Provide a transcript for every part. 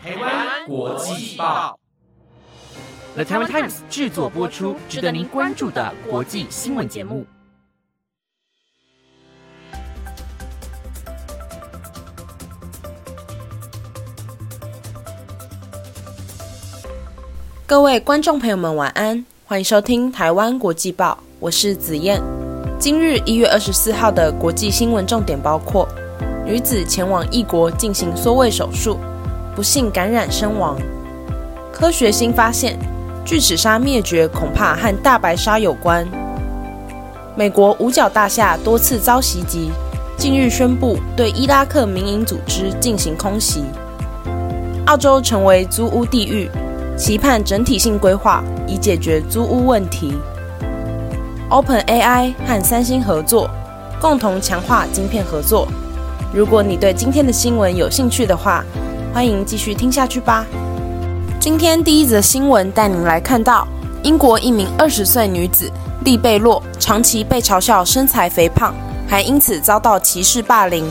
台湾国际报，The Taiwan Times 制作播出，值得您关注的国际新闻节目。各位观众朋友们，晚安，欢迎收听台湾国际报，我是子燕。今日一月二十四号的国际新闻重点包括：女子前往异国进行缩胃手术，不幸感染身亡；科学新发现，巨齿鲨灭绝恐怕和大白鲨有关；美国五角大厦多次遭袭击，近日宣布对伊拉克民营组织进行空袭；澳洲成为租屋地狱。期盼整体性规划以解决租屋问题。Open AI 和三星合作，共同强化晶片合作。如果你对今天的新闻有兴趣的话，欢迎继续听下去吧。今天第一则新闻带您来看到，英国一名二十岁女子利贝洛长期被嘲笑身材肥胖，还因此遭到歧视霸凌。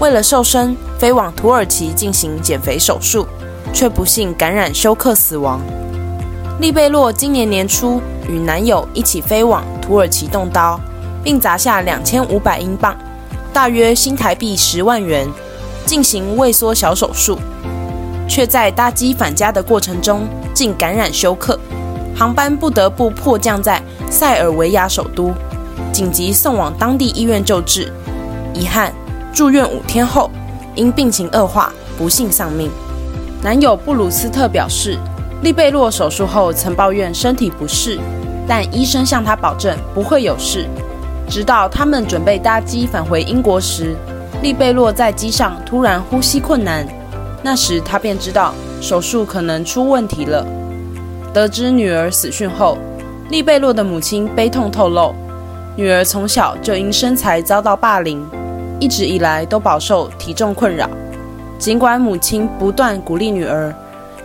为了瘦身，飞往土耳其进行减肥手术。却不幸感染休克死亡。利贝洛今年年初与男友一起飞往土耳其动刀，并砸下两千五百英镑（大约新台币十万元）进行胃缩小手术，却在搭机返家的过程中竟感染休克，航班不得不迫降在塞尔维亚首都，紧急送往当地医院救治。遗憾，住院五天后因病情恶化，不幸丧命。男友布鲁斯特表示，利贝洛手术后曾抱怨身体不适，但医生向他保证不会有事。直到他们准备搭机返回英国时，利贝洛在机上突然呼吸困难，那时他便知道手术可能出问题了。得知女儿死讯后，利贝洛的母亲悲痛透露，女儿从小就因身材遭到霸凌，一直以来都饱受体重困扰。尽管母亲不断鼓励女儿，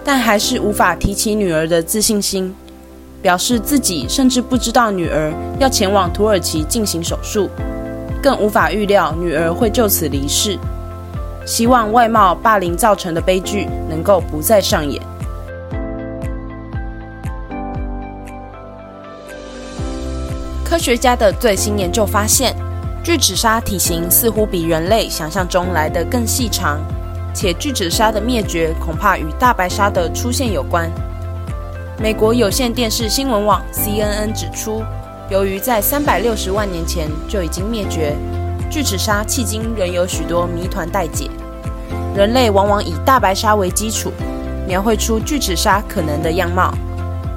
但还是无法提起女儿的自信心，表示自己甚至不知道女儿要前往土耳其进行手术，更无法预料女儿会就此离世。希望外貌霸凌造成的悲剧能够不再上演。科学家的最新研究发现，巨齿鲨体型似乎比人类想象中来得更细长。且巨齿鲨的灭绝恐怕与大白鲨的出现有关。美国有线电视新闻网 CNN 指出，由于在三百六十万年前就已经灭绝，巨齿鲨迄今仍有许多谜团待解。人类往往以大白鲨为基础，描绘出巨齿鲨可能的样貌。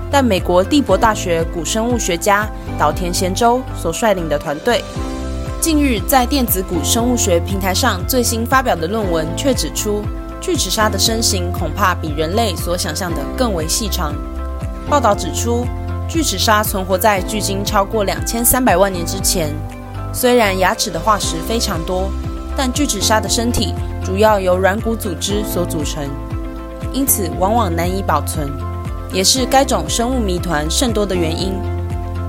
但美国帝国大学古生物学家岛田贤周所率领的团队。近日，在电子古生物学平台上最新发表的论文却指出，巨齿鲨的身形恐怕比人类所想象的更为细长。报道指出，巨齿鲨存活在距今超过两千三百万年之前。虽然牙齿的化石非常多，但巨齿鲨的身体主要由软骨组织所组成，因此往往难以保存，也是该种生物谜团甚多的原因。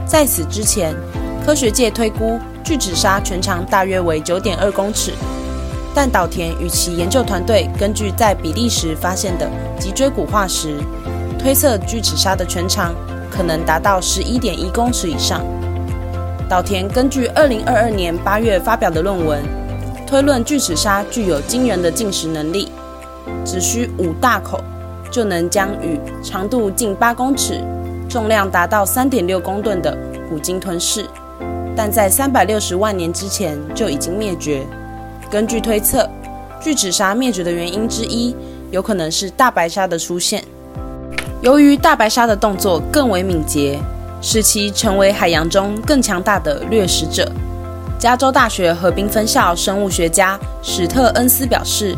在此之前，科学界推估。巨齿鲨全长大约为九点二公尺，但岛田与其研究团队根据在比利时发现的脊椎骨化石，推测巨齿鲨的全长可能达到十一点一公尺以上。岛田根据二零二二年八月发表的论文，推论巨齿鲨具有惊人的进食能力，只需五大口就能将与长度近八公尺、重量达到三点六公吨的虎鲸吞噬。但在三百六十万年之前就已经灭绝。根据推测，巨齿鲨灭绝的原因之一，有可能是大白鲨的出现。由于大白鲨的动作更为敏捷，使其成为海洋中更强大的掠食者。加州大学河滨分校生物学家史特恩斯表示，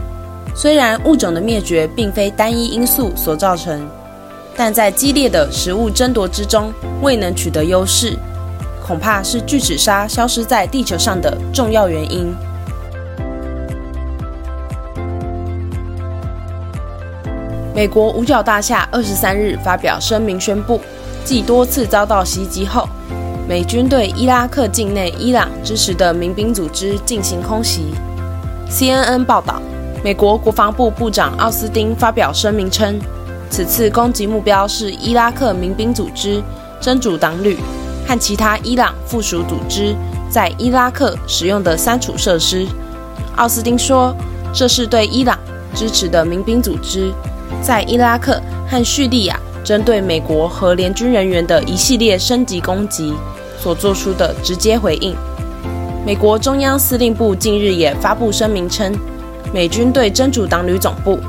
虽然物种的灭绝并非单一因素所造成，但在激烈的食物争夺之中未能取得优势。恐怕是巨齿鲨消失在地球上的重要原因。美国五角大厦二十三日发表声明宣布，继多次遭到袭击后，美军对伊拉克境内伊朗支持的民兵组织进行空袭。CNN 报道，美国国防部部长奥斯汀发表声明称，此次攻击目标是伊拉克民兵组织真主党旅和其他伊朗附属组织在伊拉克使用的三处设施。奥斯汀说，这是对伊朗支持的民兵组织在伊拉克和叙利亚针对美国和联军人员的一系列升级攻击所做出的直接回应。美国中央司令部近日也发布声明称。美军对真主党旅总部、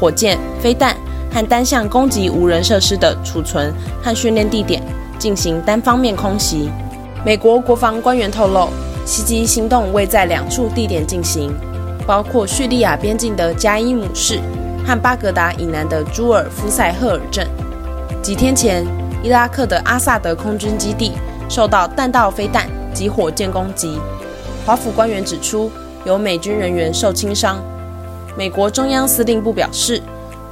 火箭、飞弹和单向攻击无人设施的储存和训练地点进行单方面空袭。美国国防官员透露，袭击行动未在两处地点进行，包括叙利亚边境的加伊姆市和巴格达以南的朱尔夫塞赫尔镇。几天前，伊拉克的阿萨德空军基地受到弹道飞弹及火箭攻击。华府官员指出，有美军人员受轻伤。美国中央司令部表示，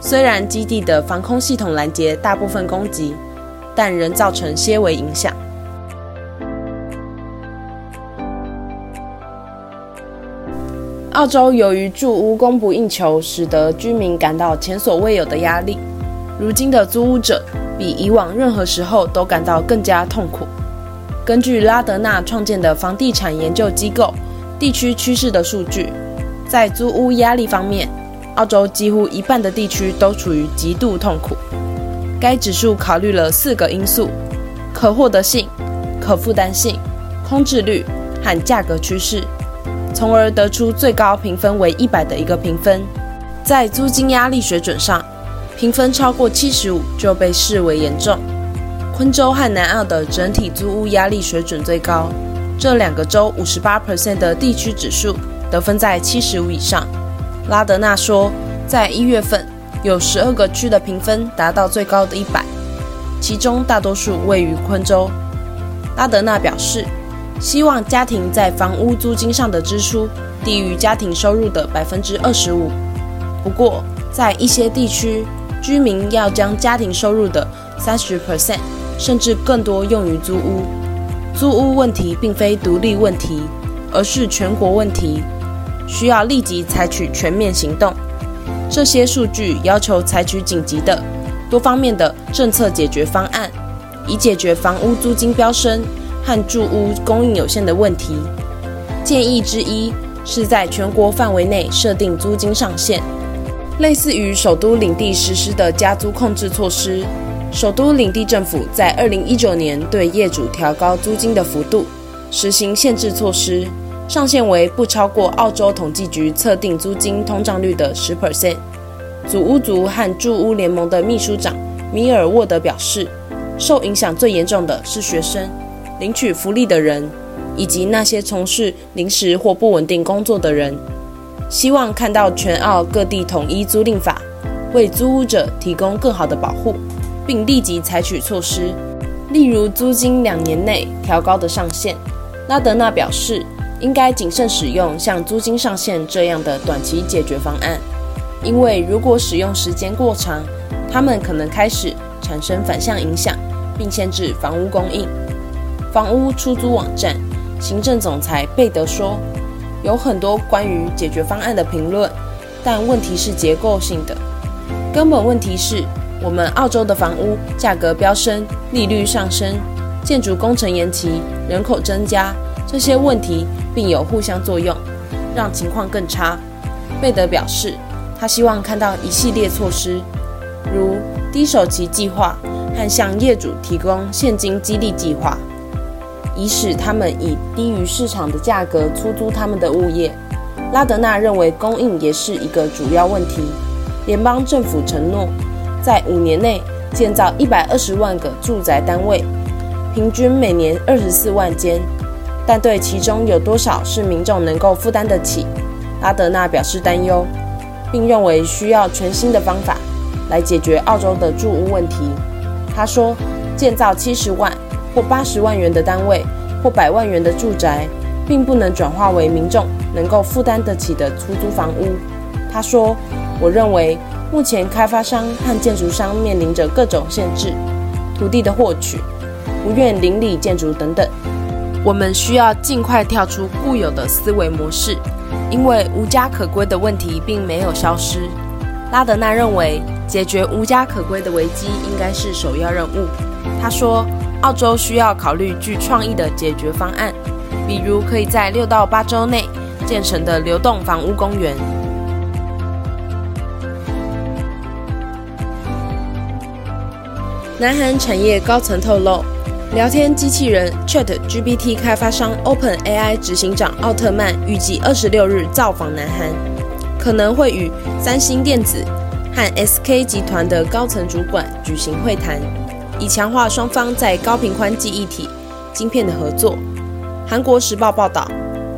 虽然基地的防空系统拦截大部分攻击，但仍造成些微影响。澳洲由于住屋供不应求，使得居民感到前所未有的压力。如今的租屋者比以往任何时候都感到更加痛苦。根据拉德纳创建的房地产研究机构地区趋势的数据。在租屋压力方面，澳洲几乎一半的地区都处于极度痛苦。该指数考虑了四个因素：可获得性、可负担性、空置率和价格趋势，从而得出最高评分为一百的一个评分。在租金压力水准上，评分超过七十五就被视为严重。昆州和南澳的整体租屋压力水准最高，这两个州五十八 percent 的地区指数。得分在七十五以上。拉德纳说，在一月份有十二个区的评分达到最高的一百，其中大多数位于昆州。拉德纳表示，希望家庭在房屋租金上的支出低于家庭收入的百分之二十五。不过，在一些地区，居民要将家庭收入的三十 percent 甚至更多用于租屋。租屋问题并非独立问题，而是全国问题。需要立即采取全面行动。这些数据要求采取紧急的、多方面的政策解决方案，以解决房屋租金飙升和住屋供应有限的问题。建议之一是在全国范围内设定租金上限，类似于首都领地实施的加租控制措施。首都领地政府在2019年对业主调高租金的幅度实行限制措施。上限为不超过澳洲统计局测定租金通胀率的十 percent。祖屋族和住屋联盟的秘书长米尔沃德表示，受影响最严重的是学生、领取福利的人以及那些从事临时或不稳定工作的人。希望看到全澳各地统一租赁法，为租屋者提供更好的保护，并立即采取措施，例如租金两年内调高的上限。拉德纳表示。应该谨慎使用像租金上限这样的短期解决方案，因为如果使用时间过长，他们可能开始产生反向影响，并限制房屋供应。房屋出租网站行政总裁贝德说：“有很多关于解决方案的评论，但问题是结构性的。根本问题是我们澳洲的房屋价格飙升，利率上升，建筑工程延期，人口增加。”这些问题并有互相作用，让情况更差。贝德表示，他希望看到一系列措施，如低首期计划和向业主提供现金激励计划，以使他们以低于市场的价格出租他们的物业。拉德纳认为，供应也是一个主要问题。联邦政府承诺在五年内建造一百二十万个住宅单位，平均每年二十四万间。但对其中有多少是民众能够负担得起，拉德纳表示担忧，并认为需要全新的方法来解决澳洲的住屋问题。他说，建造七十万或八十万元的单位或百万元的住宅，并不能转化为民众能够负担得起的出租房屋。他说，我认为目前开发商和建筑商面临着各种限制，土地的获取、不愿邻里建筑等等。我们需要尽快跳出固有的思维模式，因为无家可归的问题并没有消失。拉德纳认为，解决无家可归的危机应该是首要任务。他说，澳洲需要考虑具创意的解决方案，比如可以在六到八周内建成的流动房屋公园。南韩产业高层透露，聊天机器人 Chat GPT 开发商 Open AI 执行长奥特曼预计二十六日造访南韩，可能会与三星电子和 SK 集团的高层主管举行会谈，以强化双方在高频宽记忆体晶片的合作。韩国时报报道，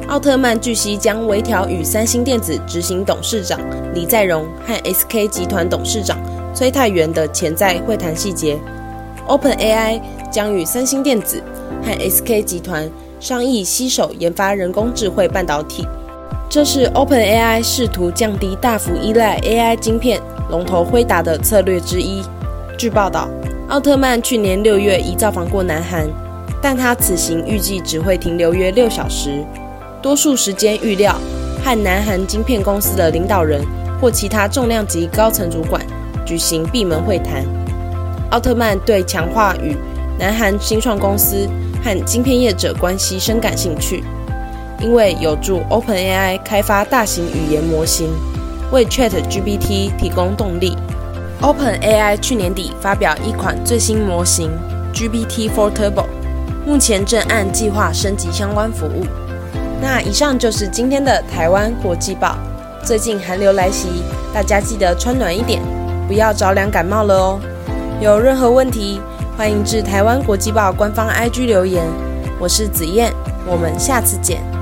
奥特曼据悉将微调与三星电子执行董事长李在镕和 SK 集团董事长崔泰元的潜在会谈细节。OpenAI 将与三星电子和 SK 集团商议携手研发人工智慧半导体。这是 OpenAI 试图降低大幅依赖 AI 晶片龙头辉达的策略之一。据报道，奥特曼去年六月已造访过南韩，但他此行预计只会停留约六小时，多数时间预料和南韩晶片公司的领导人或其他重量级高层主管举行闭门会谈。奥特曼对强化与南韩新创公司和晶片业者关系深感兴趣，因为有助 OpenAI 开发大型语言模型，为 ChatGPT 提供动力。OpenAI 去年底发表一款最新模型 GPT-4 Turbo，目前正按计划升级相关服务。那以上就是今天的台湾国际报。最近寒流来袭，大家记得穿暖一点，不要着凉感冒了哦。有任何问题，欢迎至台湾国际报官方 IG 留言。我是子燕，我们下次见。